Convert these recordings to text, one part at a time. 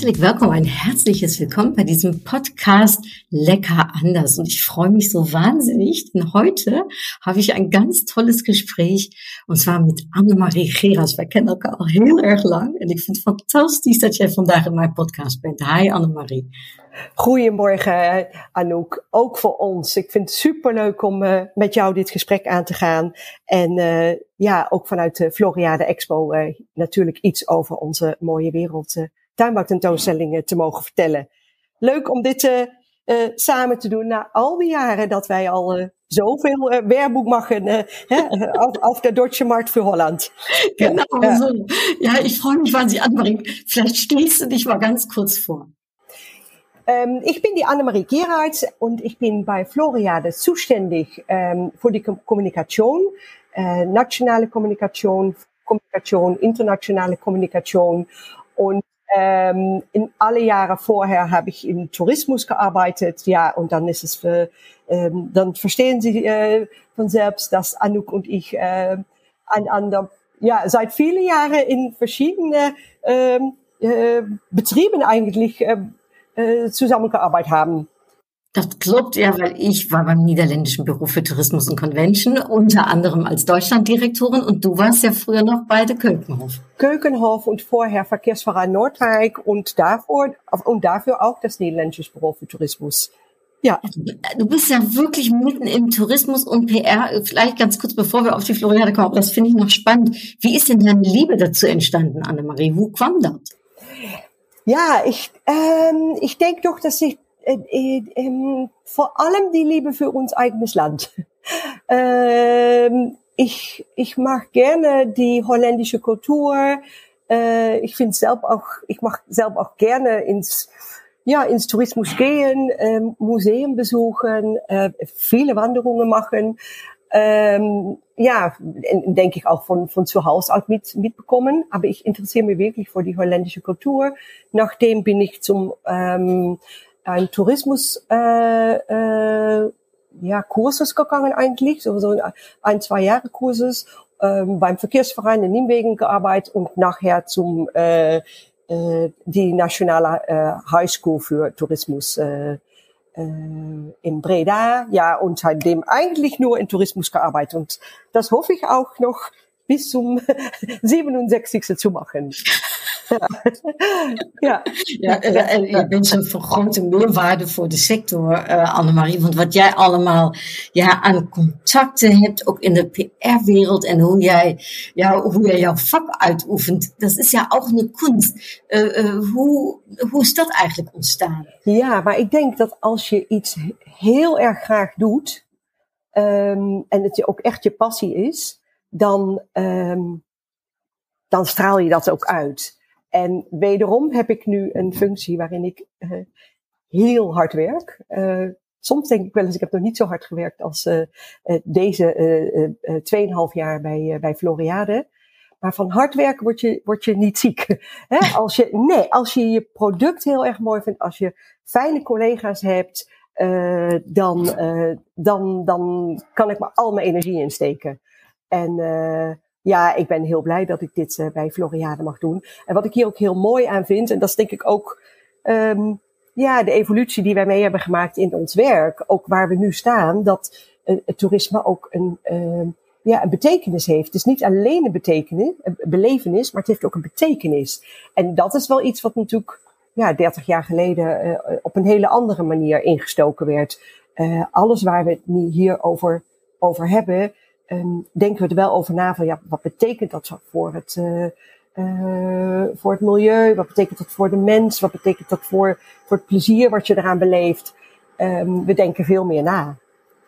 Herzlich willkommen, ein herzliches Willkommen bei diesem Podcast Lecker anders. Und ich freue mich so wahnsinnig, denn heute habe ich ein ganz tolles Gespräch und zwar mit Annemarie Geras. Wir kennen elkaar al heel erg lang en ik vind het fantastisch dat jij vandaag in mijn podcast bent. Hi Annemarie. Goedemorgen Anouk, ook voor ons. Ik vind het superleuk om uh, met jou dit gesprek aan te gaan. En uh, ja, ook vanuit de Floriade Expo uh, natuurlijk iets over onze mooie wereld tuinbouwtentoonstellingen te mogen vertellen. Leuk om dit uh, uh, samen te doen na al die jaren dat wij al zoveel uh, uh, auf, auf der Deutsche Markt für Holland. Genau ja. so. Ja, ich freue mich wahnsinnig, Annemarie. Vielleicht stellst du dich mal ganz kurz vor. Ähm, ich bin die Annemarie Gerards und ich bin bei Floriade zuständig ähm, für die Kommunikation, äh, nationale Kommunikation, Kommunikation, internationale Kommunikation und ähm, in alle Jahre vorher habe ich im Tourismus gearbeitet, ja, und dann ist es für, ähm, dann verstehen Sie äh, von selbst, dass Anouk und ich äh, einander ja seit vielen Jahren in verschiedene ähm, äh, Betrieben eigentlich äh, äh, zusammengearbeitet haben. Das klappt ja, weil ich war beim Niederländischen Büro für Tourismus und Convention, unter anderem als Deutschlanddirektorin und du warst ja früher noch bei der Kökenhof. Kökenhof und vorher Verkehrsverein Nordwijk und davor, und dafür auch das Niederländische Büro für Tourismus. Ja. Du bist ja wirklich mitten im Tourismus und PR. Vielleicht ganz kurz, bevor wir auf die Floriade kommen, das finde ich noch spannend. Wie ist denn deine Liebe dazu entstanden, Annemarie? Wo kam das? Ja, ich, ähm, ich denke doch, dass ich vor allem die Liebe für uns eigenes Land. ähm, ich, ich mag gerne die holländische Kultur. Äh, ich finde selbst auch, ich mag selbst auch gerne ins, ja, ins Tourismus gehen, äh, Museen besuchen, äh, viele Wanderungen machen. Ähm, ja, denke ich auch von, von zu Hause aus mit, mitbekommen. Aber ich interessiere mich wirklich für die holländische Kultur. Nachdem bin ich zum ähm, ein Tourismus äh, äh, ja, Kurses gegangen eigentlich, so, so ein, zwei Jahre Kurses ähm, beim Verkehrsverein in Nimwegen gearbeitet und nachher zum äh, äh, die nationale äh, High School für Tourismus äh, äh, in Breda, ja, und seitdem eigentlich nur in Tourismus gearbeitet. Und das hoffe ich auch noch bis zum 67. zu machen. ja. ja, je bent zo'n van grote meerwaarde voor de sector, uh, Annemarie. Want wat jij allemaal ja, aan contacten hebt, ook in de PR-wereld en hoe jij, ja, hoe jij jouw vak uitoefent, dat is ja ook een kunst. Uh, uh, hoe, hoe is dat eigenlijk ontstaan? Ja, maar ik denk dat als je iets heel erg graag doet, um, en het je ook echt je passie is, dan, um, dan straal je dat ook uit. En wederom heb ik nu een functie waarin ik uh, heel hard werk. Uh, soms denk ik wel eens, ik heb nog niet zo hard gewerkt als uh, deze tweeënhalf jaar bij, bij Floriade. Maar van hard werken word je, je niet ziek. Als je, nee, als je je product heel erg mooi vindt, als je fijne collega's hebt, dan, dan, dan kan ik maar al mijn energie insteken. En ja, ik ben heel blij dat ik dit uh, bij Floriade mag doen. En wat ik hier ook heel mooi aan vind, en dat is denk ik ook um, ja, de evolutie die wij mee hebben gemaakt in ons werk, ook waar we nu staan, dat uh, het toerisme ook een, uh, ja, een betekenis heeft. Het is niet alleen een betekenis, een belevenis, maar het heeft ook een betekenis. En dat is wel iets wat natuurlijk ja, 30 jaar geleden uh, op een hele andere manier ingestoken werd. Uh, alles waar we het hier over, over hebben, um, denken we er wel over na van ja, wat betekent dat voor het, uh, uh, voor het milieu? Wat betekent dat voor de mens? Wat betekent dat voor, voor het plezier wat je eraan beleeft? Um, we denken veel meer na.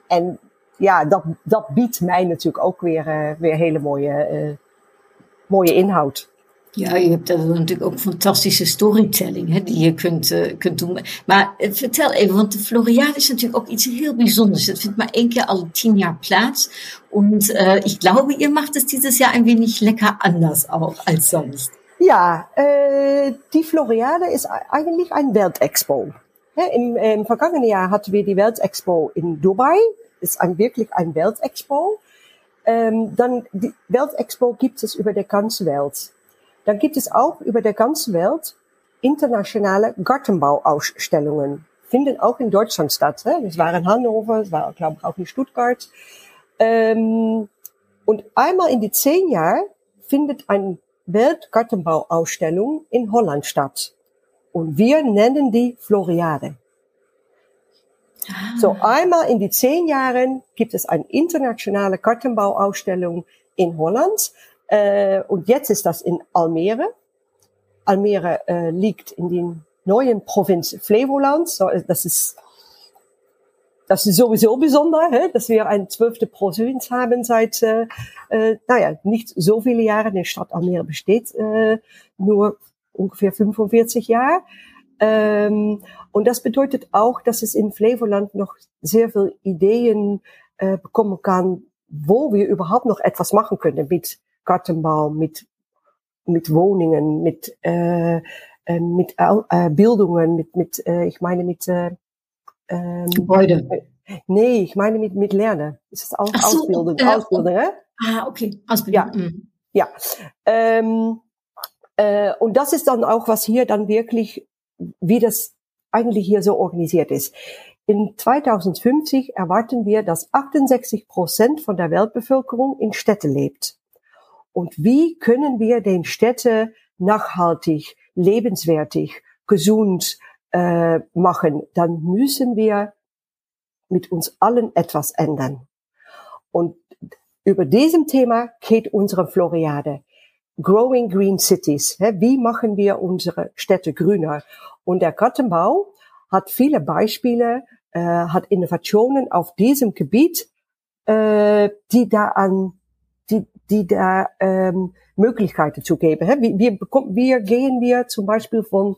En ja, dat, dat biedt mij natuurlijk ook weer, uh, weer hele mooie, mooie inhoud. Ja, je hebt natuurlijk ook fantastische storytelling hè, die je kunt, uh, kunt doen. Maar uh, vertel even, want de Floriade is natuurlijk ook iets heel bijzonders. Het vindt maar één keer alle tien jaar plaats. Und äh, ich glaube, ihr macht es dieses Jahr ein wenig lecker anders auch als sonst. Ja, äh, die Floriade ist eigentlich ein Weltexpo. Ja, im, Im vergangenen Jahr hatten wir die Weltexpo in Dubai. Ist ein, wirklich ein Weltexpo. Ähm, dann die Weltexpo gibt es über die ganze Welt. Dann gibt es auch über der ganzen Welt internationale Gartenbauausstellungen. Finden auch in Deutschland statt. Ne? Das war in Hannover, das war, glaube ich, auch in Stuttgart. Ähm, und einmal in die zehn Jahre findet eine Weltgartenbauausstellung in Holland statt. Und wir nennen die Floriade. Ah. So einmal in die zehn Jahren gibt es eine internationale Gartenbauausstellung in Holland. Äh, und jetzt ist das in Almere. Almere äh, liegt in den neuen Provinz Flevoland. So, das ist das ist sowieso besonder, hè? dass wir eine zwölfte Provinz haben seit, äh, äh, naja, nicht so viele Jahre. Die Stadt Almere besteht äh, nur ungefähr 45 Jahre. Ähm, und das bedeutet auch, dass es in Flevoland noch sehr viele Ideen äh, bekommen kann, wo wir überhaupt noch etwas machen können mit Gartenbau, mit, mit Wohnungen, mit, äh, äh, mit äh, Bildungen, mit, mit äh, ich meine mit äh, ähm, Gebäude. Nee, ich meine mit, mit Lernen. Ist auch so, Ausbildung, äh, Ausbildung, äh? Ah, okay, Ausbildung. Ja, mhm. ja. Ähm, äh, und das ist dann auch, was hier dann wirklich, wie das eigentlich hier so organisiert ist. In 2050 erwarten wir, dass 68 Prozent von der Weltbevölkerung in Städte lebt. Und wie können wir den Städte nachhaltig, lebenswertig, gesund äh, machen? Dann müssen wir mit uns allen etwas ändern. Und über diesem Thema geht unsere Floriade. Growing Green Cities. Wie machen wir unsere Städte grüner? Und der Gartenbau hat viele Beispiele, äh, hat Innovationen auf diesem Gebiet, äh, die da an die, da ähm, Möglichkeiten zu geben. Wir, wir, wir gehen wir zum Beispiel von,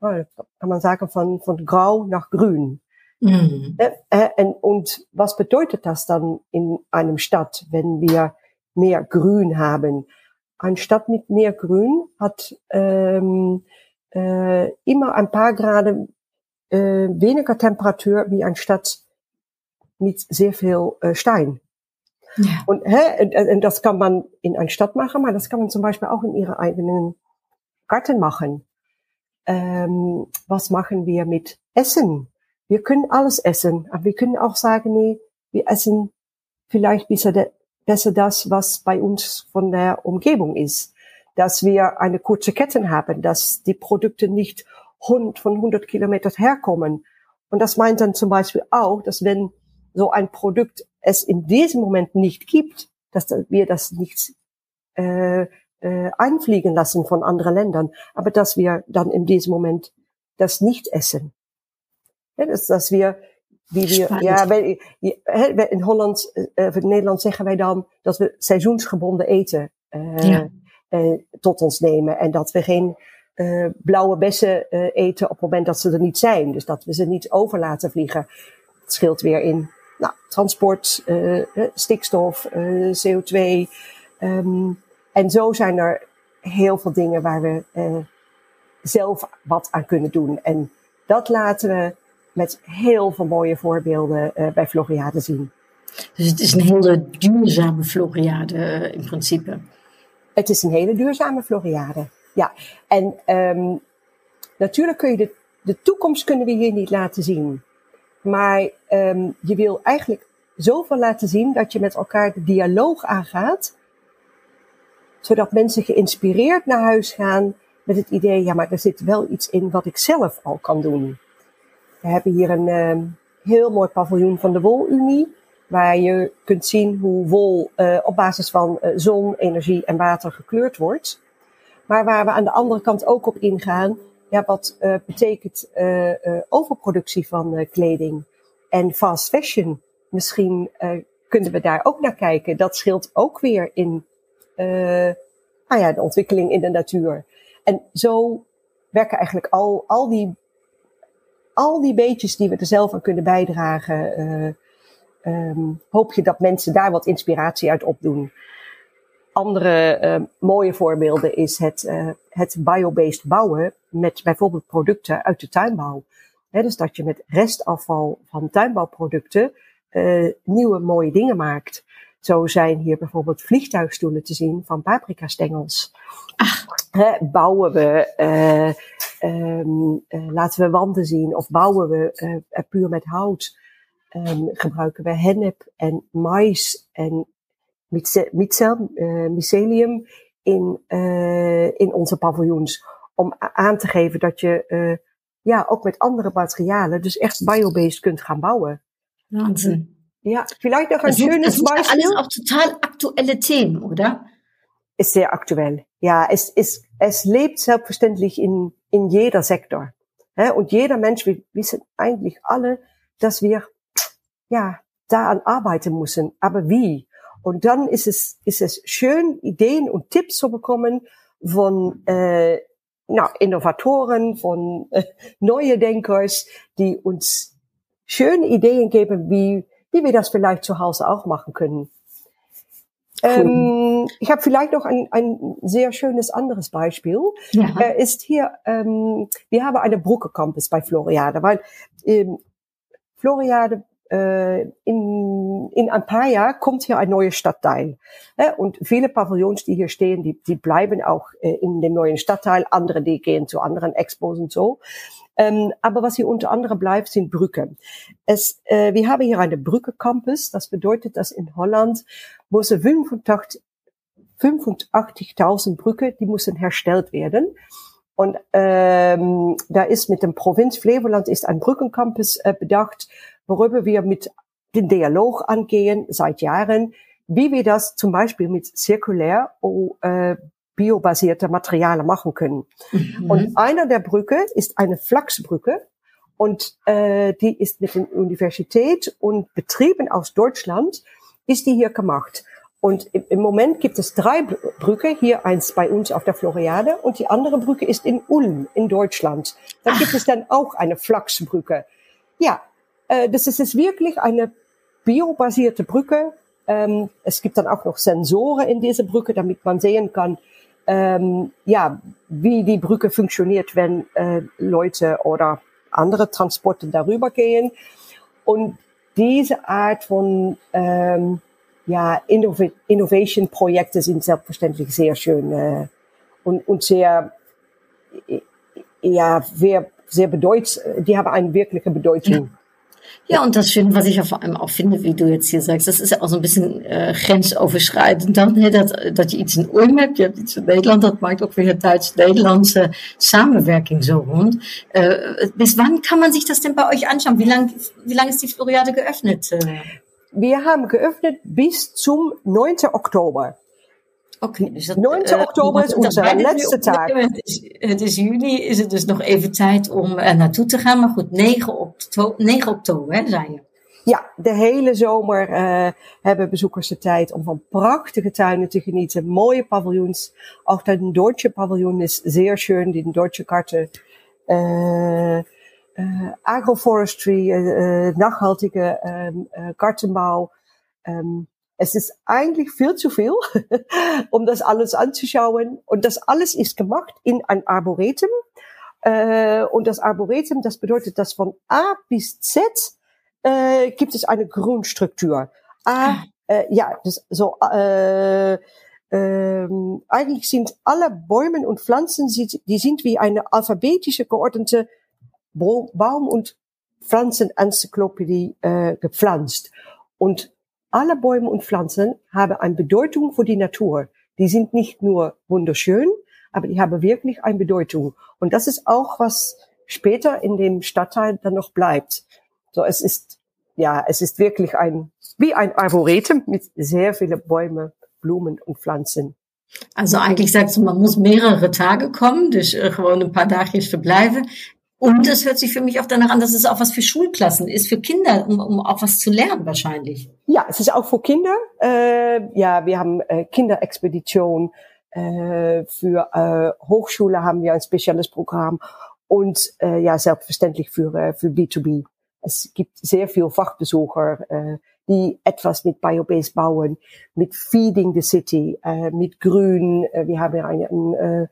kann man sagen, von, von grau nach grün. Mhm. Und was bedeutet das dann in einem Stadt, wenn wir mehr Grün haben? Eine Stadt mit mehr Grün hat ähm, äh, immer ein paar Grad äh, weniger Temperatur wie eine Stadt mit sehr viel äh, Stein. Ja. Und, hä, und das kann man in einer Stadt machen, aber das kann man zum Beispiel auch in ihrer eigenen Garten machen. Ähm, was machen wir mit Essen? Wir können alles essen, aber wir können auch sagen, nee, wir essen vielleicht besser, besser das, was bei uns von der Umgebung ist. Dass wir eine kurze Kette haben, dass die Produkte nicht von 100 Kilometern herkommen. Und das meint dann zum Beispiel auch, dass wenn so ein Produkt es in diesem Moment nicht gibt, dass wir das nicht äh, äh, einfliegen lassen von anderen Ländern, aber dass wir dann in diesem Moment das nicht essen. Ja, is weer wie wir, ja, wij, in Holland, äh, in Nederland zeggen wij dan dat we seizoensgebonden eten uh, ja. uh, tot ons nemen. En dat we geen uh, blauwe bessen eten op het moment dat ze er niet zijn. Dus dat we ze niet over laten vliegen. Het scheelt weer in nou, transport, stikstof, CO2. Um, ehm, en zo zijn er heel veel dingen waar we zelf wat aan kunnen doen. En dat laten we met heel veel mooie voorbeelden bij Floriade zien. Dus het is een hele duurzame Floriade in principe. Het is een hele duurzame Floriade, ja. En um, natuurlijk kun je de, de toekomst kunnen we hier niet laten zien. Maar um, je wil eigenlijk zoveel laten zien dat je met elkaar de dialoog aangaat. Zodat mensen geïnspireerd naar huis gaan met het idee, ja, maar er zit wel iets in wat ik zelf al kan doen. We hebben hier een uh, heel mooi paviljoen van de Wolunie. Waar je kunt zien hoe wol uh, op basis van uh, zon, energie en water gekleurd wordt. Maar waar we aan de andere kant ook op ingaan. Ja, wat uh, betekent overproductie van kleding en fast fashion? Misschien kunnen we daar ook naar kijken. Dat scheelt ook weer in nou ja, de ontwikkeling in de natuur. En zo werken eigenlijk al, al die al die beetjes die we er zelf aan kunnen bijdragen, um, hoop je dat mensen daar wat inspiratie uit opdoen. Andere uh, mooie voorbeelden is het, uh, het biobased bouwen met bijvoorbeeld producten uit de tuinbouw. He, dus dat je met restafval van tuinbouwproducten uh, nieuwe mooie dingen maakt. Zo zijn hier bijvoorbeeld vliegtuigstoelen te zien van paprikastengels. Ach. He, bouwen we, um, laten we wanden zien of bouwen we puur met hout. Um, gebruiken we hennep en mais en mycelium in, uh, in onze paviljoens. Om aan te geven dat je uh, ja, ook met andere materialen, dus echt biobased kunt gaan bouwen. Wahnsinn. Ja, vielleicht noch ein das schönes das Beispiel. alles auch total aktuelle Themen, oder? Ist sehr aktuell. Ja, es, es, es lebt selbstverständlich in, in jeder Sektor. Und jeder Mensch, wir wissen eigentlich alle, dass wir ja daran arbeiten müssen. Aber wie? Und dann ist es, ist es schön, Ideen und Tipps zu bekommen von äh, na, Innovatoren, von äh, neue Denkers, die uns schöne Ideen geben, wie, wie wir das vielleicht zu Hause auch machen können. Ähm, ich habe vielleicht noch ein, ein sehr schönes anderes Beispiel. Ja. Äh, ist hier, ähm, wir haben eine Brücke Campus bei Floriade, weil ähm, Floriade in, in ein paar Jahren kommt hier ein neues Stadtteil. Und viele Pavillons, die hier stehen, die, die bleiben auch äh, in dem neuen Stadtteil. Andere, die gehen zu anderen Expos und so. Ähm, aber was hier unter anderem bleibt, sind Brücken. Es, äh, wir haben hier eine Brücke Campus. Das bedeutet, dass in Holland muss 85 85.000 Brücke, die müssen herstellt werden. Und ähm, da ist mit dem Provinz Flevoland ist ein Brückencampus äh, bedacht, worüber wir mit den Dialog angehen seit Jahren, wie wir das zum Beispiel mit zirkulär äh, biobasierte Materialien machen können. Mhm. Und einer der Brücke ist eine Flachsbrücke und äh, die ist mit der Universität und Betrieben aus Deutschland ist die hier gemacht. Und im, im Moment gibt es drei Brücke, hier eins bei uns auf der Floriade und die andere Brücke ist in Ulm in Deutschland. Da gibt es dann auch eine Flachsbrücke. Ja, äh, das ist jetzt wirklich eine biobasierte Brücke. Ähm, es gibt dann auch noch Sensoren in dieser Brücke, damit man sehen kann, ähm, ja, wie die Brücke funktioniert, wenn äh, Leute oder andere Transporte darüber gehen. Und diese Art von ähm, ja, Innov Innovation-Projekte sind selbstverständlich sehr schön äh, und, und sehr, ja, sehr, sehr bedeutend, die haben eine wirkliche Bedeutung. Ja, und das Schöne, was ich ja vor allem auch finde, wie du jetzt hier sagst, das ist ja auch so ein bisschen äh, grensoverschrijdend dan. Hè, dat, dat je iets in Ulm hebt, je hebt iets in Nederland, dat maakt ook weer Duits-Nederlandse Samenwerking so rund. Äh, bis wann kann man sich das denn bei euch anschauen? Wie lang, wie lang ist die Floriade geöffnet? Wir haben geöffnet bis zum 9. Oktober. Okay, dus dat, 9 uh, oktober is onze laatste taak. Het is, het is juni, is het dus nog even tijd om er naartoe te gaan. Maar goed, 9, oktober, 9 oktober hè, zei je. Ja, de hele zomer uh, hebben bezoekers de tijd om van prachtige tuinen te genieten. Mooie paviljoens. Ook de Deutsche paviljoen is zeer schön. Die Deutsche Karte. Uh, uh, agroforestry, nachhaltige um, kartenbouw. Um, es ist eigentlich viel zu viel, um das alles anzuschauen. Und das alles ist gemacht in ein Arboretum. Äh, und das Arboretum, das bedeutet, dass von A bis Z äh, gibt es eine Grundstruktur. A, ah. äh, ja, das, so, äh, ähm, eigentlich sind alle Bäume und Pflanzen, die sind wie eine alphabetische geordnete Baum- und Pflanzenenzyklopädie äh, gepflanzt. Und alle Bäume und Pflanzen haben eine Bedeutung für die Natur. Die sind nicht nur wunderschön, aber die haben wirklich eine Bedeutung. Und das ist auch, was später in dem Stadtteil dann noch bleibt. So, es ist, ja, es ist wirklich ein, wie ein Arboretum mit sehr vielen Bäumen, Blumen und Pflanzen. Also eigentlich sagst du, man muss mehrere Tage kommen, dus gewoon ein paar Dagjes verbleiben. Und es hört sich für mich auch danach an, dass es auch was für Schulklassen ist, für Kinder, um, um auch was zu lernen wahrscheinlich. Ja, es ist auch für Kinder. Äh, ja, wir haben äh, Kinderexpedition. Äh, für äh, Hochschule haben wir ein spezielles Programm. Und äh, ja, selbstverständlich für, äh, für B2B. Es gibt sehr viele Fachbesucher, äh, die etwas mit Biobase bauen, mit Feeding the City, äh, mit Grün. Äh, wir haben ja ein, ein äh,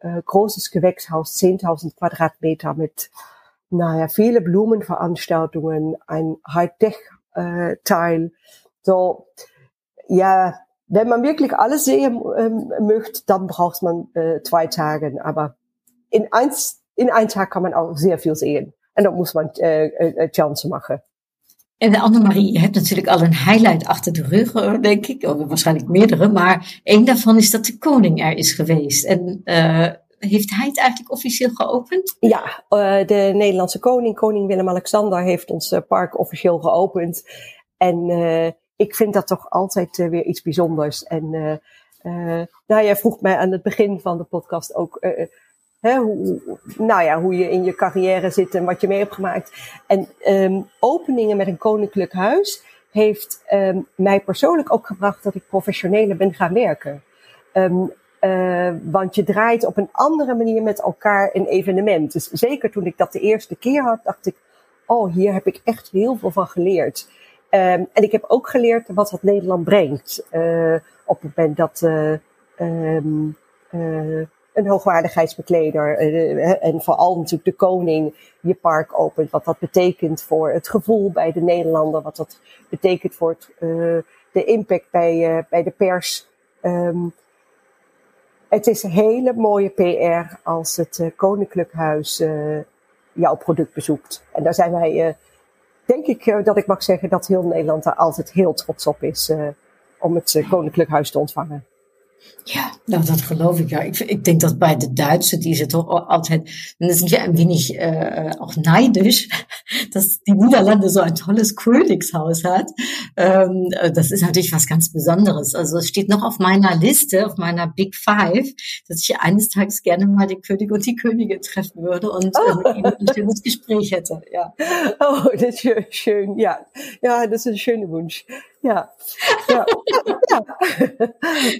äh, großes Gewächshaus, 10.000 Quadratmeter mit, naja, viele Blumenveranstaltungen, ein Hightech-Teil. Äh, so, ja, wenn man wirklich alles sehen ähm, möchte, dann braucht man äh, zwei Tage. Aber in eins, in einem Tag kann man auch sehr viel sehen. Und da muss man äh, äh, Chance machen. En Annemarie, je hebt natuurlijk al een highlight achter de rug, eh, denk ik. Of waarschijnlijk meerdere. Maar één daarvan is dat de koning er is geweest. En uh, heeft hij het eigenlijk officieel geopend? Ja, uh, de Nederlandse koning, koning Willem-Alexander, heeft ons park officieel geopend. En ik vind dat toch altijd weer iets bijzonders. En nou, jij vroeg mij aan het begin van de podcast ook Hoe, nou ja, hoe je in je carrière zit en wat je mee hebt gemaakt. En um, openingen met een koninklijk huis heeft um, mij persoonlijk ook gebracht dat ik professioneler ben gaan werken. Um, uh, want je draait op een andere manier met elkaar een evenement. Dus zeker toen ik dat de eerste keer had, dacht ik, oh, hier heb ik echt heel veel van geleerd. En ik heb ook geleerd wat het Nederland brengt. Uh, op het moment dat um, een hoogwaardigheidsbekleder uh, en vooral natuurlijk de koning je park opent. Wat dat betekent voor het gevoel bij de Nederlander, wat dat betekent voor het, uh, de impact bij, bij de pers. Um, het is hele mooie PR als het Koninklijk Huis jouw product bezoekt. En daar zijn wij, denk ik dat ik mag zeggen dat heel Nederland daar altijd heel trots op is om het Koninklijk Huis te ontvangen. Ja, nou, dat geloof ich ja. Ich, ich denke, dass bei den Deutschen, die sind doch altijd, dann sind ja ein wenig äh, auch neidisch, dass die Niederlande so ein tolles Königshaus hat. Ähm, das ist natürlich was ganz Besonderes. Also es steht noch auf meiner Liste, auf meiner Big Five, dass ich eines Tages gerne mal den König und die Königin treffen würde und äh, mit ihnen ein schönes Gespräch hätte. Ja. Oh, das ist schön. Ja, ja, das ist ein schöner Wunsch. Ja. ja. ja.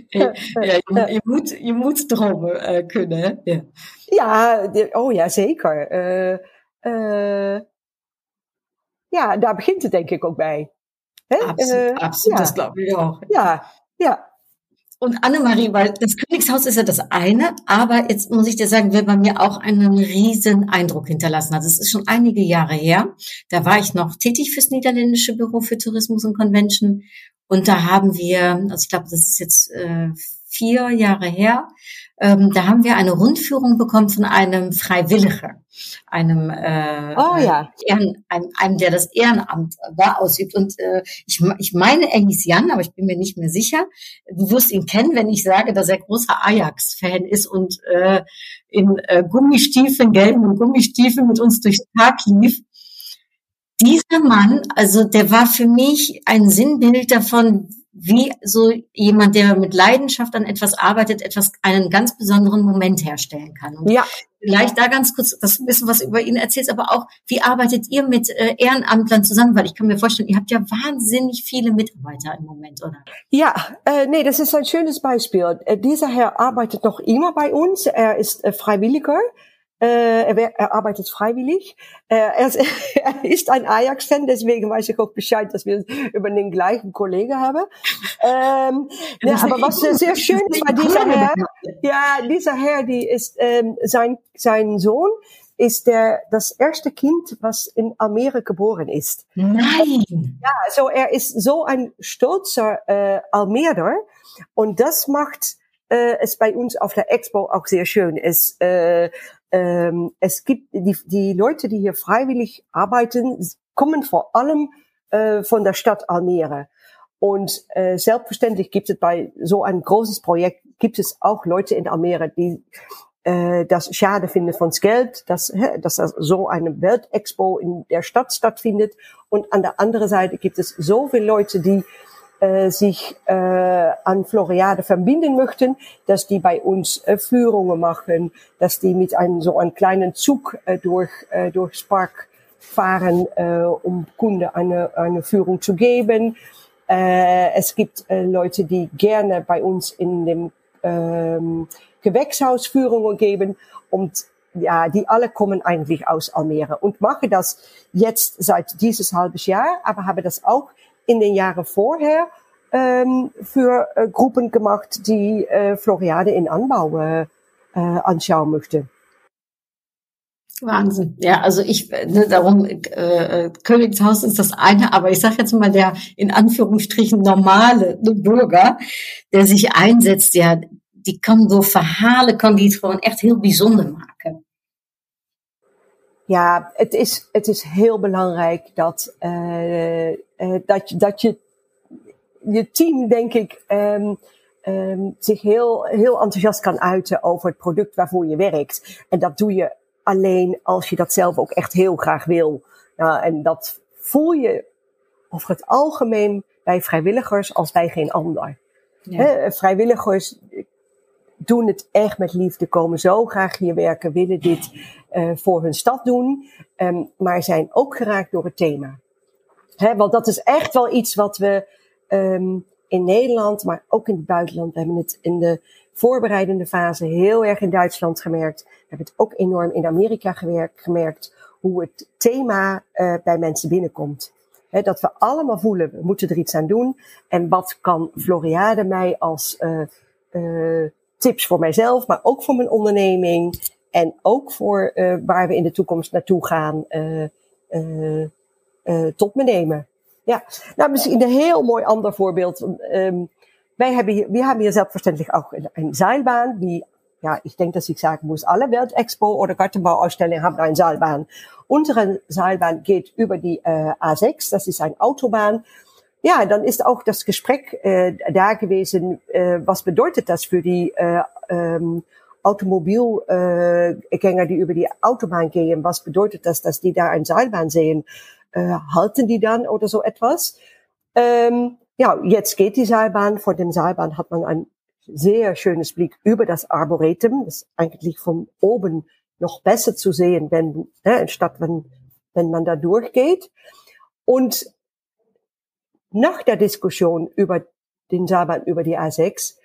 ja je, je, moet, je moet dromen uh, kunnen. Ja, ja oh ja, zeker. Uh, uh, ja, daar begint het denk ik ook bij. Hè? Absoluut, absoluut ja. das glaube ich auch. Ja, ja. Und Annemarie, weil das Königshaus ist ja das eine, aber jetzt muss ich dir sagen, wer bei mir auch einen riesen Eindruck hinterlassen hat. Das ist schon einige Jahre her. Da war ich noch tätig fürs niederländische Büro für Tourismus und Convention. Und da haben wir, also ich glaube, das ist jetzt äh, vier Jahre her, ähm, da haben wir eine Rundführung bekommen von einem Freiwilliger, einem, äh, oh, ja. Ehren, einem, einem, der das Ehrenamt da ausübt. Und äh, ich, ich meine, er hieß Jan, aber ich bin mir nicht mehr sicher. Du wirst ihn kennen, wenn ich sage, dass er großer Ajax-Fan ist und äh, in äh, Gummistiefeln, gelben Gummistiefeln mit uns durchs Park lief. Dieser Mann, also der war für mich ein Sinnbild davon, wie so jemand, der mit Leidenschaft an etwas arbeitet, etwas, einen ganz besonderen Moment herstellen kann. Und ja. Vielleicht da ganz kurz das bisschen was über ihn erzählst, aber auch, wie arbeitet ihr mit äh, Ehrenamtlern zusammen? Weil ich kann mir vorstellen, ihr habt ja wahnsinnig viele Mitarbeiter im Moment, oder? Ja, äh, nee, das ist ein schönes Beispiel. Äh, dieser Herr arbeitet noch immer bei uns. Er ist äh, Freiwilliger. Äh, er, er, arbeitet freiwillig. Äh, er, ist, er, ist, ein Ajax-Fan, deswegen weiß ich auch Bescheid, dass wir über den gleichen Kollegen haben. Ähm, ja, aber was sehr schön ist bei dieser Herr, ja, dieser Herr, die ist ähm, sein sein Sohn ist der das erste Kind, was in Almere geboren ist. Nein. Ja, so er ist so ein stolzer äh, Almerer und das macht äh, es bei uns auf der Expo auch sehr schön. Es äh, ähm, es gibt die, die Leute, die hier freiwillig arbeiten, kommen vor allem äh, von der Stadt Almere. Und äh, selbstverständlich gibt es bei so ein großes Projekt, gibt es auch Leute in Almere, die äh, das schade finden von Geld, dass, dass so eine Weltexpo in der Stadt stattfindet. Und an der anderen Seite gibt es so viele Leute, die äh, sich äh, an Floriade verbinden möchten, dass die bei uns äh, Führungen machen, dass die mit einem so einem kleinen Zug äh, durch äh, durchs Park fahren, äh, um Kunde eine eine Führung zu geben. Äh, es gibt äh, Leute, die gerne bei uns in dem ähm, Gewächshaus Führungen geben und ja, die alle kommen eigentlich aus Almere und machen das jetzt seit dieses halbes Jahr, aber haben das auch in den Jahren vorher ähm, für äh, Gruppen gemacht, die äh, Floriade in Anbau äh, äh, anschauen möchten. Wahnsinn. Ja, also ich, ne, darum, äh, äh, Königshaus ist das eine, aber ich sage jetzt mal der in Anführungsstrichen normale Bürger, der sich einsetzt, ja, die kan door verhalen, kan die het gewoon echt heel bijzonder maken. Ja, het is, het is heel belangrijk dat, uh, uh, dat, dat je je team, denk ik, um, um, zich heel, heel enthousiast kan uiten over het product waarvoor je werkt. En dat doe je alleen als je dat zelf ook echt heel graag wil. Ja, en dat voel je over het algemeen bij vrijwilligers als bij geen ander. Ja. vrijwilligers doen het echt met liefde, komen zo graag hier werken, willen dit uh, voor hun stad doen, um, maar zijn ook geraakt door het thema. Want dat is echt wel iets wat we um, in Nederland, maar ook in het buitenland, we hebben het in de voorbereidende fase heel erg in Duitsland gemerkt. We hebben het ook enorm in Amerika gewerkt, gemerkt hoe het thema uh, bij mensen binnenkomt. Dat we allemaal voelen, we moeten er iets aan doen. En wat kan Floriade mij als uh, uh, tips voor mijzelf, maar ook voor mijn onderneming. En ook voor waar we in de toekomst naartoe gaan, tot me nemen. Ja, nou misschien een heel mooi ander voorbeeld. Um, wij hebben hier, wir haben hier selbstverständlich auch eine Seilbahn, wie, ja, ich denke, dass ich sagen muss, alle Weltexpo oder Gartenbauausstellungen haben eine Seilbahn. Unsere Seilbahn geht über die äh, A6, das ist eine Autobahn ja, dann ist auch das Gespräch äh, da gewesen, äh, was bedeutet das für die äh, ähm, Automobilgänger, äh, die über die Autobahn gehen? Was bedeutet das, dass die da ein Seilbahn sehen? Äh, halten die dann oder so etwas? Ähm, ja, jetzt geht die Seilbahn. Vor dem Seilbahn hat man ein sehr schönes Blick über das Arboretum. Das ist eigentlich von oben noch besser zu sehen, wenn, äh, statt wenn, wenn man da durchgeht. Und nach der Diskussion über den Seilbahn über die A6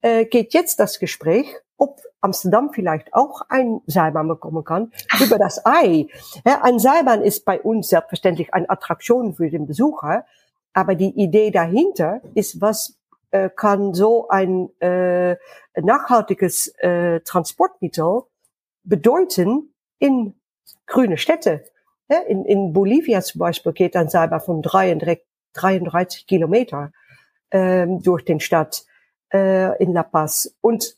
äh, geht jetzt das Gespräch, ob Amsterdam vielleicht auch ein Seilbahn bekommen kann über das Ei. Ein Seilbahn ist bei uns selbstverständlich eine Attraktion für den Besucher, aber die Idee dahinter ist, was äh, kann so ein äh, nachhaltiges äh, Transportmittel bedeuten in grüne Städte. In, in Bolivia zum Beispiel geht ein Seilbahn von 33 33 Kilometer ähm, durch den Stadt äh, in La Paz. Und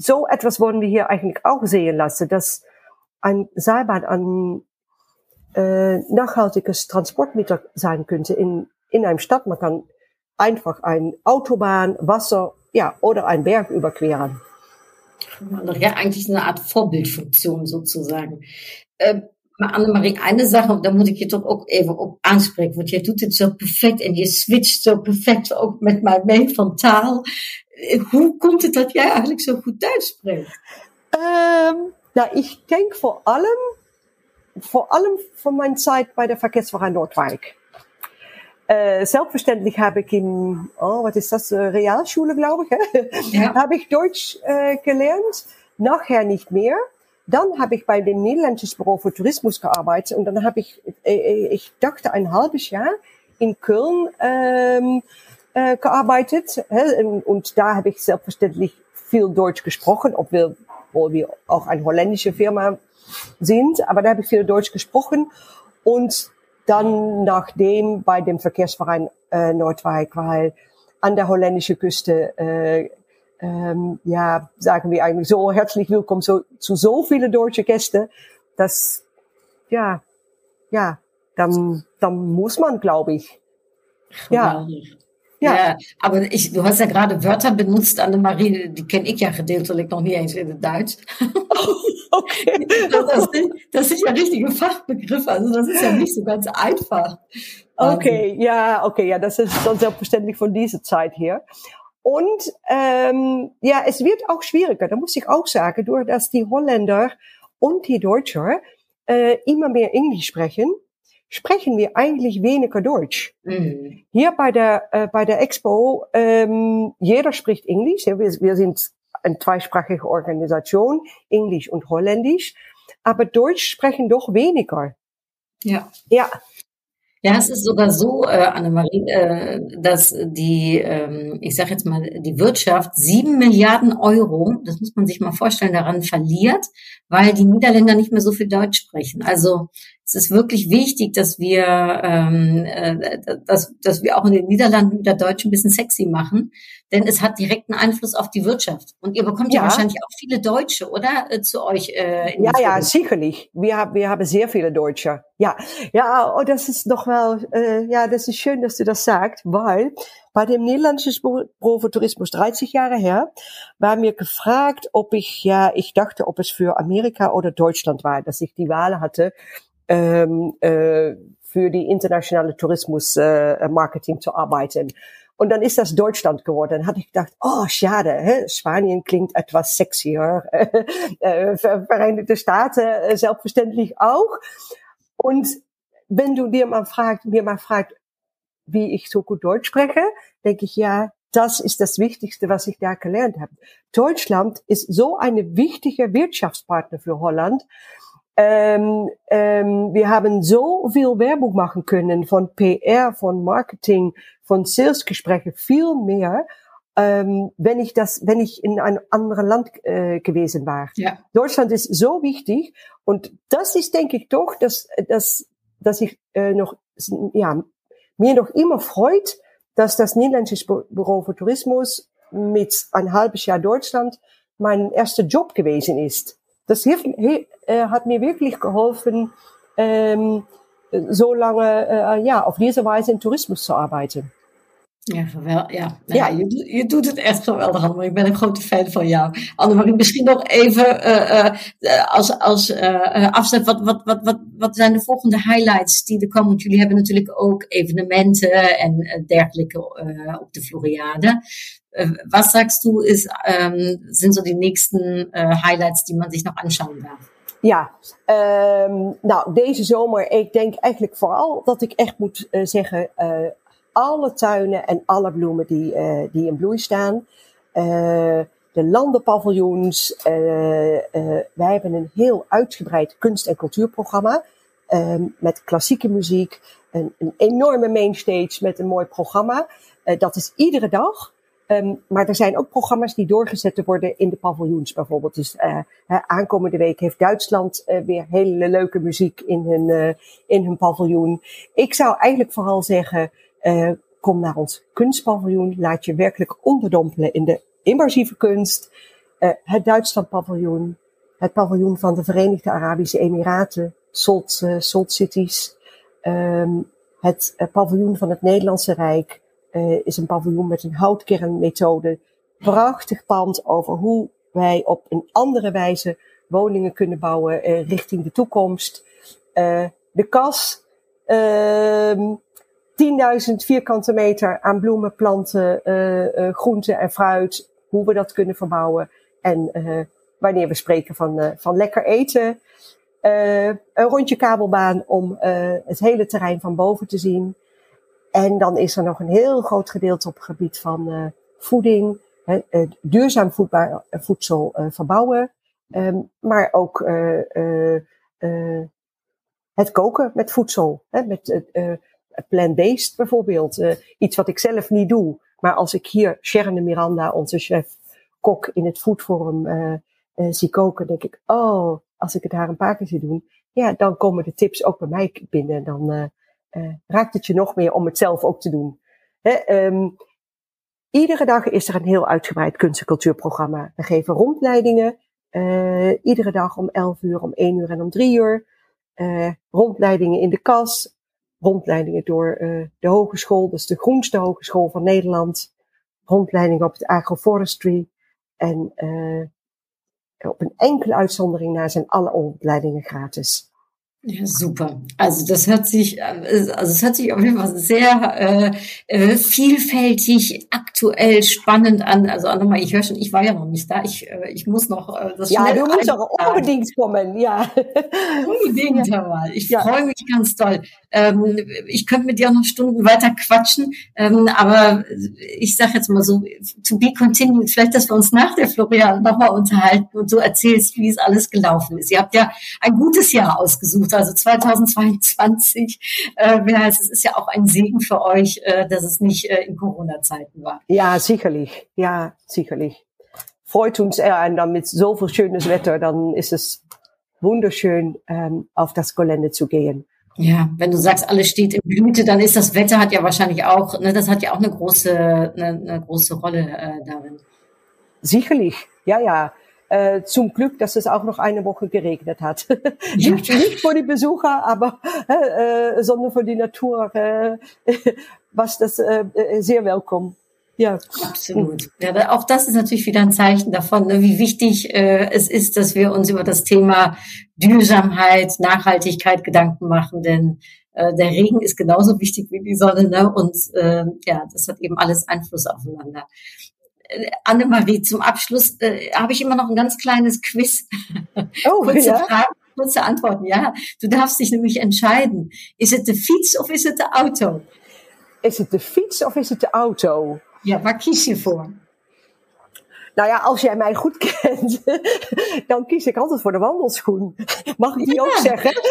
so etwas wollen wir hier eigentlich auch sehen lassen, dass ein Seilbahn ein äh, nachhaltiges Transportmittel sein könnte in, in einem Stadt. Man kann einfach ein Autobahn, Wasser, ja, oder einen Berg überqueren. Ja, eigentlich eine Art Vorbildfunktion sozusagen. Ähm, Maar Annemarie, eine Sache, da muss ich je toch ook even op aanspreken. Want jij doet het zo perfect en je switcht zo perfect ook met mij mee van taal. Hoe komt het dat jij eigenlijk zo goed Duits spreekt? Um, nou, ich denk vor allem, vor allem von meiner Zeit bei der Verkehrsverein Nordwijk. Äh, selbstverständlich habe ich in, oh, was ist das, Realschule, glaube ich, ja. habe ich Deutsch äh, gelernt. Nachher nicht mehr. Dann habe ich bei dem Niederländischen Büro für Tourismus gearbeitet und dann habe ich, äh, ich dachte ein halbes Jahr in Köln ähm, äh, gearbeitet und da habe ich selbstverständlich viel Deutsch gesprochen, obwohl wir auch eine holländische Firma sind, aber da habe ich viel Deutsch gesprochen und dann nachdem bei dem Verkehrsverein äh, Nordwijk, weil an der holländischen Küste äh, ähm, ja, sagen wir eigentlich so herzlich willkommen so, zu so viele deutsche Gäste, dass, ja, ja, dann, dann muss man, glaube ich. Ja. Ja. ja, aber ich, du hast ja gerade Wörter benutzt, Annemarie, die kenne ich ja gedeeltelijk noch nie eens in het Duits. okay. Das sind, das sind ja richtige Fachbegriffe, also das ist ja nicht so ganz einfach. Okay, ja, okay, ja, das ist dann selbstverständlich von dieser Zeit hier. Und ähm, ja, es wird auch schwieriger, da muss ich auch sagen, durch dass die Holländer und die Deutscher äh, immer mehr Englisch sprechen, sprechen wir eigentlich weniger Deutsch. Mhm. Hier bei der, äh, bei der Expo, ähm, jeder spricht Englisch. Ja, wir, wir sind eine zweisprachige Organisation, Englisch und Holländisch. Aber Deutsch sprechen doch weniger. Ja. Ja. Ja, es ist sogar so, äh, Annemarie, äh, dass die, ähm, ich sage jetzt mal, die Wirtschaft sieben Milliarden Euro, das muss man sich mal vorstellen, daran verliert, weil die Niederländer nicht mehr so viel Deutsch sprechen. Also es ist wirklich wichtig, dass wir, ähm, äh, dass, dass wir auch in den Niederlanden wieder Deutsch ein bisschen sexy machen, denn es hat direkten Einfluss auf die Wirtschaft. Und ihr bekommt ja, ja wahrscheinlich auch viele Deutsche, oder, äh, zu euch? Äh, in ja, ja, sicherlich. Wir haben, wir haben sehr viele Deutsche. Ja, ja, oh, das ist doch wel, äh, ja, das ist schön, dass du das sagst, weil bei dem niederländischen Büro für Tourismus 30 Jahre her war mir gefragt, ob ich, ja, ich dachte, ob es für Amerika oder Deutschland war, dass ich die Wahl hatte ähm, äh, für die internationale Tourismusmarketing äh, zu arbeiten. Und dann ist das Deutschland geworden. Dann hatte ich gedacht, oh, schade, hä? Spanien klingt etwas sexier, äh, Vereinigte Staaten äh, selbstverständlich auch. Und wenn du dir mal fragt, mir mal fragt, wie ich so gut Deutsch spreche, denke ich, ja, das ist das Wichtigste, was ich da gelernt habe. Deutschland ist so eine wichtige Wirtschaftspartner für Holland. Ähm, ähm, wir haben so viel Werbung machen können von PR, von Marketing, von Salesgesprächen, viel mehr, ähm, wenn ich das, wenn ich in einem anderen Land äh, gewesen war. Ja. Deutschland ist so wichtig und das ist, denke ich, doch, dass, dass, dass ich äh, noch, ja, mir noch immer freut, dass das Niederländische Büro für Tourismus mit ein halbes Jahr Deutschland mein erster Job gewesen ist das hilft, äh, hat mir wirklich geholfen, ähm, so lange äh, ja, auf diese Weise in Tourismus zu arbeiten. Ja, geweldig. Ja, nou ja. Je, je, doet het echt geweldig, Annemarie. Ik ben een grote fan van jou. Annemarie, misschien nog even uh, uh, als, als uh. Wat, wat, wat, wat, wat zijn de volgende highlights die er komen? Want jullie hebben natuurlijk ook evenementen en dergelijke op de Floriade. Äh, was sagst du, ist, ähm, sind so die nächsten äh, Highlights, die man sich noch anschauen darf? Ja, um, nou, deze zomer, ik denk eigenlijk vooral dat ik echt moet uh, zeggen, uh, alle tuinen en alle bloemen die, uh, die in bloei staan. de landenpaviljoens. wij hebben een heel uitgebreid kunst- en cultuurprogramma. Um, met klassieke muziek. Een enorme mainstage met een mooi programma. dat is iedere dag. Um, maar er zijn ook programma's die doorgezet worden in de paviljoens bijvoorbeeld. Dus uh, aankomende week heeft Duitsland uh, weer hele leuke muziek in hun, uh, in hun paviljoen. Ik zou eigenlijk vooral zeggen, kom naar ons kunstpaviljoen. Laat je werkelijk onderdompelen in de immersieve kunst. het Duitsland paviljoen. Het paviljoen van de Verenigde Arabische Emiraten. Salt, Salt Cities. Um, het paviljoen van het Nederlandse Rijk uh, is een paviljoen met een houtkernmethode. Prachtig pand over hoe wij op een andere wijze woningen kunnen bouwen uh, richting de toekomst. Uh, de kas, 10.000 vierkante meter aan bloemen, planten, groenten en fruit. Hoe we dat kunnen verbouwen. En wanneer we spreken van, van lekker eten. een rondje kabelbaan om het hele terrein van boven te zien. En dan is er nog een heel groot gedeelte op het gebied van uh, voeding, hè, uh, duurzaam voedbaar, uh, voedsel verbouwen, um, maar ook het koken met voedsel, hè, met plant-based bijvoorbeeld. iets wat ik zelf niet doe, maar als ik hier Sharon de Miranda, onze chef-kok in het Foodforum, zie koken, denk ik, oh, als ik het haar een paar keer zie doen, ja, dan komen de tips ook bij mij binnen. Dan uh, raakt het je nog meer om het zelf ook te doen. Um, iedere dag is er een heel uitgebreid kunst- en cultuurprogramma. We geven rondleidingen. Uh, iedere dag om 11 uur, om 1 uur en om 3 uur. Uh, rondleidingen in de kas. Rondleidingen door de hogeschool, dus de groenste hogeschool van Nederland. Rondleidingen op het agroforestry. En op een enkele uitzondering na zijn alle rondleidingen gratis. Ja, super. Also das hört sich, also es hört sich auf jeden Fall sehr äh, äh vielfältig, aktuell, spannend an. Also auch nochmal, ich höre schon, ich war ja noch nicht da. Ich, äh, ich muss noch äh, das Ja, du musst doch unbedingt kommen, ja. Unbedingt, ja. mal. Ich ja. freue mich ganz toll. Ähm, ich könnte mit dir noch Stunden weiter quatschen, ähm, aber ich sage jetzt mal so, to be continued, vielleicht, dass wir uns nach der Florian nochmal unterhalten und du erzählst, wie es alles gelaufen ist. Ihr habt ja ein gutes Jahr ausgesucht ausgesucht. Also 2022, äh, wie heißt, es ist ja auch ein Segen für euch, äh, dass es nicht äh, in Corona-Zeiten war. Ja, sicherlich. Ja, sicherlich. Freut uns eher, und dann mit so viel schönes Wetter, dann ist es wunderschön, ähm, auf das Gelände zu gehen. Ja, wenn du sagst, alles steht in Blüte, dann ist das Wetter hat ja wahrscheinlich auch, ne, das hat ja auch eine große, eine, eine große Rolle äh, darin. Sicherlich, ja, ja. Äh, zum Glück, dass es auch noch eine Woche geregnet hat. Ja. nicht, nicht für die Besucher, aber äh, äh, sondern für die Natur, äh, was das äh, äh, sehr willkommen. Ja, Absolut. Ja, auch das ist natürlich wieder ein Zeichen davon, ne, wie wichtig äh, es ist, dass wir uns über das Thema Dürsamkeit, Nachhaltigkeit Gedanken machen, denn äh, der Regen ist genauso wichtig wie die Sonne, ne? Und äh, ja, das hat eben alles Einfluss aufeinander. Annemarie, zum Abschluss äh, habe ich immer noch ein ganz kleines Quiz. Oh, kurze ja. Fragen, kurze Antworten. Ja, du darfst dich nämlich entscheiden. Is het de fiets of is het de auto? Is het de fiets of is het de auto? Ja, waar kies je voor? Nou ja, als jij mij goed kent, dan kies ik altijd voor de wandelschoen. Mag ik die Ja. ook zeggen?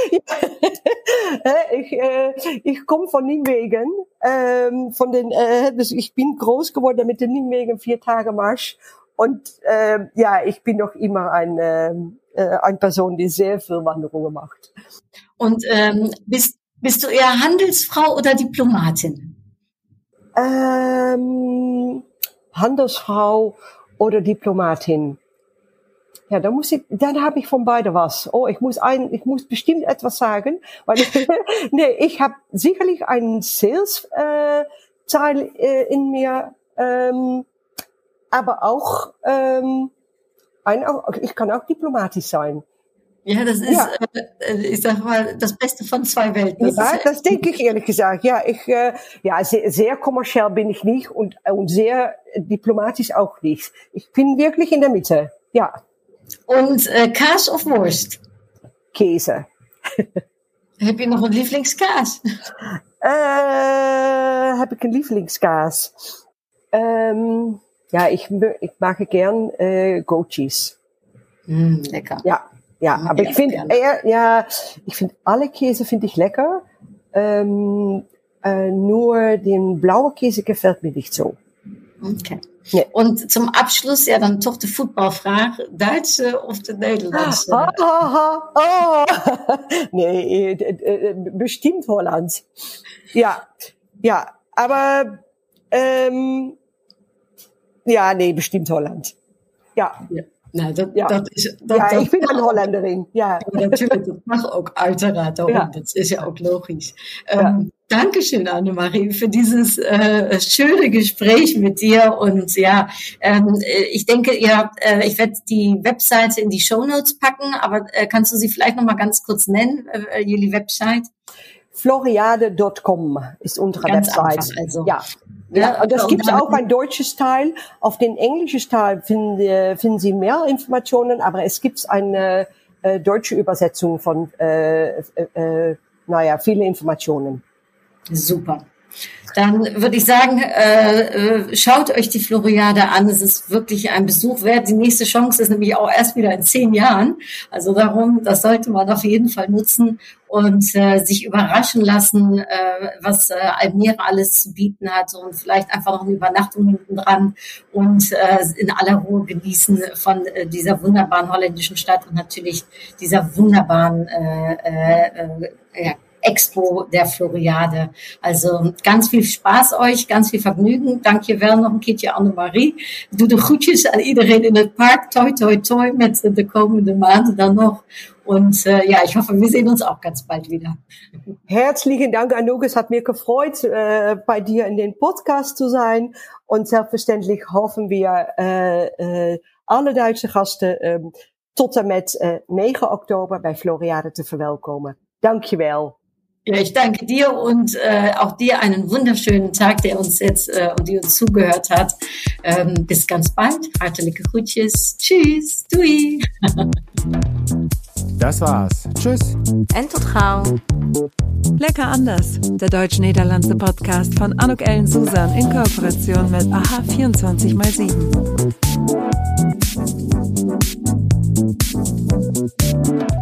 Ik, äh, ich komme von Nijmegen. Ähm, von den, äh, dus ich bin groß geworden mit den Nijmegen vier Tage Marsch. Und ähm, ja, ich bin noch immer ein, äh, eine Person, die sehr viel Wanderungen macht. Und ähm, bist, bist du eher Handelsfrau oder Diplomatin? Ähm, Handelsfrau oder Diplomatin. Ja, dann muss ich, dann habe ich von beide was. Oh, ich muss ein, ich muss bestimmt etwas sagen, weil nee, ich habe sicherlich einen Sales äh, Teil äh, in mir, ähm, aber auch ähm, ein, ich kann auch diplomatisch sein. Ja, das ist, Ja. Ich sag mal, das Beste von zwei Welten. Das ja, ist, das denke ich ehrlich gesagt. Ja, ich, äh, ja, sehr, sehr kommerziell bin ich nicht und, und sehr diplomatisch auch nicht. Ich bin wirklich in der Mitte. Ja, und äh, Kaas of Wurst? Käse. Heb je nog een lievelingskaas? Äh, habe ich einen Lieblingskaas? Ähm, ja, ich, mö- ich mag gern äh, Goat Cheese. Mm, lecker. Ja, ja, Mag aber ich finde, ja, ich finde alle Käse finde ich lecker. Ähm, äh, nur den blauen Käse gefällt mir nicht so. Okay. Nee. Und zum Abschluss ja dann toch de voetbalvraag. Duitse of de Nederlandse? Ah, ah, ah, ah. nee, äh, äh, bestimmt Holland. Ja, ja, aber ähm, ja, nee, bestimmt Holland. Ja, Ja. Nou, dat, Ja. dat is... Dat, ja, dat ich bin eine Holländerin. Ja, Natuurlijk, dat mag ook uiteraard. Ja. Das ist ja auch logisch. Ja. Ähm, Dankeschön, Annemarie, für dieses äh, schöne Gespräch mit dir. Und ja, ähm, äh, ich denke, ja, äh, ich werde die Webseite in die Shownotes packen, aber äh, kannst du sie vielleicht noch mal ganz kurz nennen, äh, die Website? Floriade.com ist unsere Ganz Website. einfach, also. Ja. Ja, und das gibt auch ein deutsches Teil. Auf den englischen Teil finden, finden Sie mehr Informationen, aber es gibt eine äh, deutsche Übersetzung von, äh, äh, äh, naja, viele Informationen. Super. Dann würde ich sagen, äh, äh, schaut euch die Floriade an. Es ist wirklich ein Besuch wert. Die nächste Chance ist nämlich auch erst wieder in zehn Jahren. Also darum, das sollte man auf jeden Fall nutzen und äh, sich überraschen lassen, äh, was äh, Almere alles zu bieten hat und vielleicht einfach noch eine Übernachtung hinten dran und äh, in aller Ruhe genießen von äh, dieser wunderbaren holländischen Stadt und natürlich dieser wunderbaren äh, äh, äh, ja, Expo der Floriade. Also ganz viel Spaß euch, ganz viel Vergnügen. Dankjewel nog een keertje Annemarie. Doe de groetjes aan iedereen in het park. Toi, toi, toi met de komende maanden dan nog. Und äh, ja, ich hoffe, wir sehen uns auch ganz bald wieder. Herzlichen Dank, Anouk. Es hat mir gefreut, äh, bei dir in den Podcast zu sein. Und selbstverständlich hoffen wir, äh, äh, alle Duitse gasten äh, tot en met äh, 9 Oktober bei Floriade te verwelkomen. Dankjewel. Ja, ich danke dir und äh, auch dir einen wunderschönen Tag, der uns jetzt äh, und die uns zugehört hat. Ähm, bis ganz bald. Hartelijke Grüße. Tschüss. Dui. Das war's. Tschüss. En. Lecker anders. Der deutsch-niederlandse Podcast von Anuk Ellen Susan in Kooperation mit AHA 24x7.